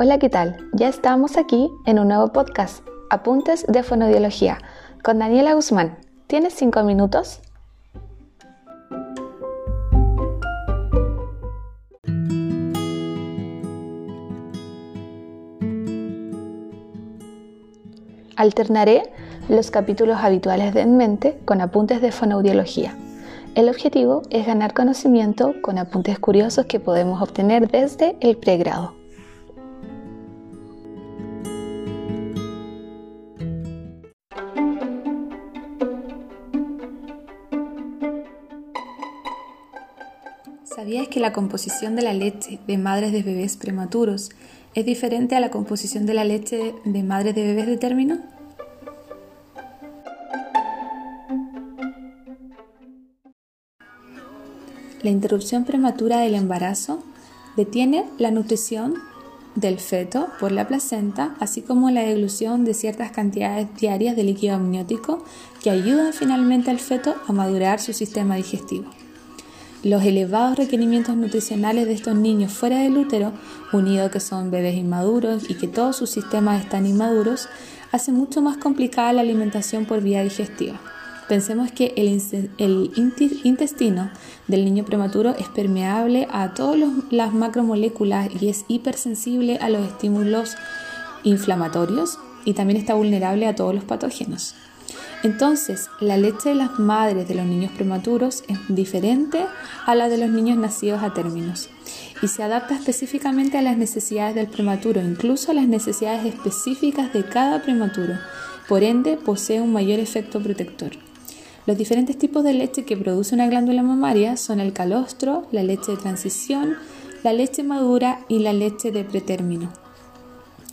Hola, ¿qué tal? Ya estamos aquí en un nuevo podcast, Apuntes de Fonodiología, con Daniela Guzmán. ¿Tienes cinco minutos? Alternaré los capítulos habituales de En Mente con apuntes de fonoaudiología. El objetivo es ganar conocimiento con apuntes curiosos que podemos obtener desde el pregrado. ¿Sabías que la composición de la leche de madres de bebés prematuros es diferente a la composición de la leche de madres de bebés de término? La interrupción prematura del embarazo detiene la nutrición del feto por la placenta, así como la eglución de ciertas cantidades diarias de líquido amniótico que ayudan finalmente al feto a madurar su sistema digestivo. Los elevados requerimientos nutricionales de estos niños fuera del útero, unidos que son bebés inmaduros y que todos sus sistemas están inmaduros, hace mucho más complicada la alimentación por vía digestiva. Pensemos que el, intestino del niño prematuro es permeable a todas las macromoléculas y es hipersensible a los estímulos inflamatorios y también está vulnerable a todos los patógenos. Entonces, la leche de las madres de los niños prematuros es diferente a la de los niños nacidos a términos y se adapta específicamente a las necesidades del prematuro, incluso a las necesidades específicas de cada prematuro. Por ende, posee un mayor efecto protector. Los diferentes tipos de leche que produce una glándula mamaria son el calostro, la leche de transición, la leche madura y la leche de pretérmino.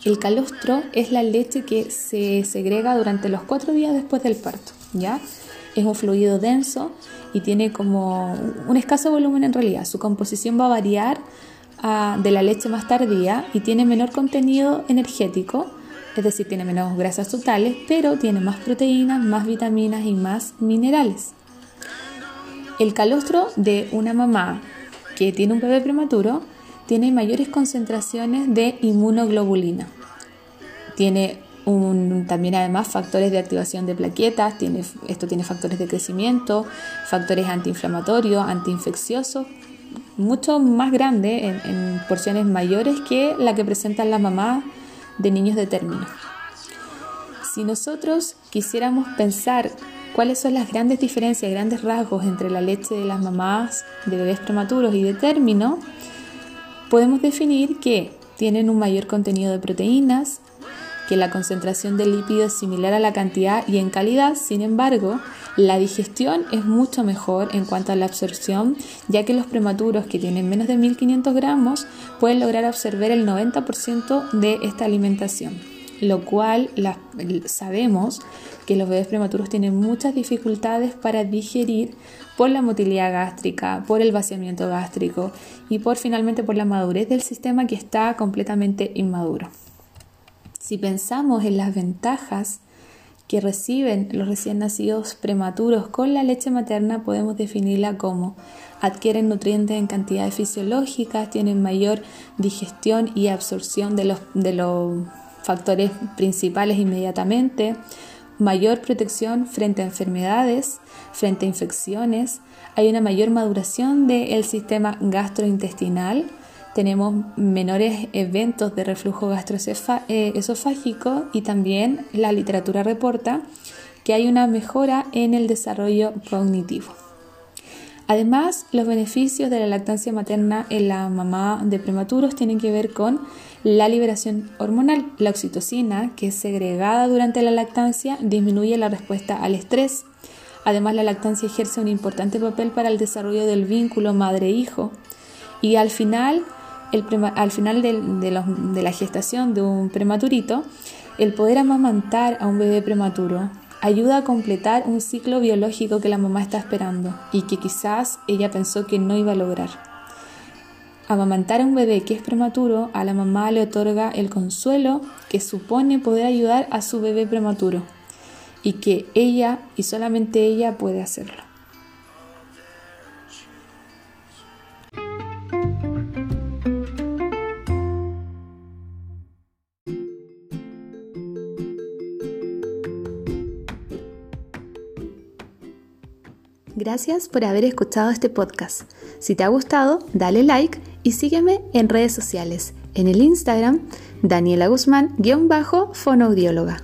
El calostro es la leche que se segrega durante los cuatro días después del parto, ¿ya? Es un fluido denso y tiene como un escaso volumen en realidad. Su composición va a variar ah, de la leche más tardía y tiene menor contenido energético es decir, tiene menos grasas totales, pero tiene más proteínas, más vitaminas y más minerales. El calostro de una mamá que tiene un bebé prematuro tiene mayores concentraciones de inmunoglobulina. Tiene también además factores de activación de plaquetas, tiene, esto tiene factores de crecimiento, factores antiinflamatorios, antiinfecciosos, mucho más grandes en, en porciones mayores que la que presentan las mamás de niños de término. Si nosotros quisiéramos pensar cuáles son las grandes diferencias, grandes rasgos entre la leche de las mamás de bebés prematuros y de término, podemos definir que tienen un mayor contenido de proteínas, que la concentración de lípidos es similar a la cantidad y en calidad, sin embargo, la digestión es mucho mejor en cuanto a la absorción, ya que los prematuros que tienen menos de 1500 gramos pueden lograr absorber el 90% de esta alimentación, lo cual sabemos que los bebés prematuros tienen muchas dificultades para digerir por la motilidad gástrica, por el vaciamiento gástrico y por finalmente por la madurez del sistema que está completamente inmaduro. Si pensamos en las ventajas que reciben los recién nacidos prematuros con la leche materna, podemos definirla como adquieren nutrientes en cantidades fisiológicas, tienen mayor digestión y absorción de los, de los factores principales inmediatamente, mayor protección frente a enfermedades, frente a infecciones, hay una mayor maduración del sistema gastrointestinal, tenemos menores eventos de reflujo gastroesofágico y también la literatura reporta que hay una mejora en el desarrollo cognitivo. Además, los beneficios de la lactancia materna en la mamá de prematuros tienen que ver con la liberación hormonal. La oxitocina, que es segregada durante la lactancia, disminuye la respuesta al estrés. Además, la lactancia ejerce un importante papel para el desarrollo del vínculo madre-hijo. Y al final, al final de, la gestación de un prematurito, el poder amamantar a un bebé prematuro ayuda a completar un ciclo biológico que la mamá está esperando y que quizás ella pensó que no iba a lograr. Amamantar a un bebé que es prematuro a la mamá le otorga el consuelo que supone poder ayudar a su bebé prematuro y que ella y solamente ella puede hacerlo. Gracias por haber escuchado este podcast. Si te ha gustado, dale like y sígueme en redes sociales. En el Instagram, Daniela Guzmán-fonoaudióloga.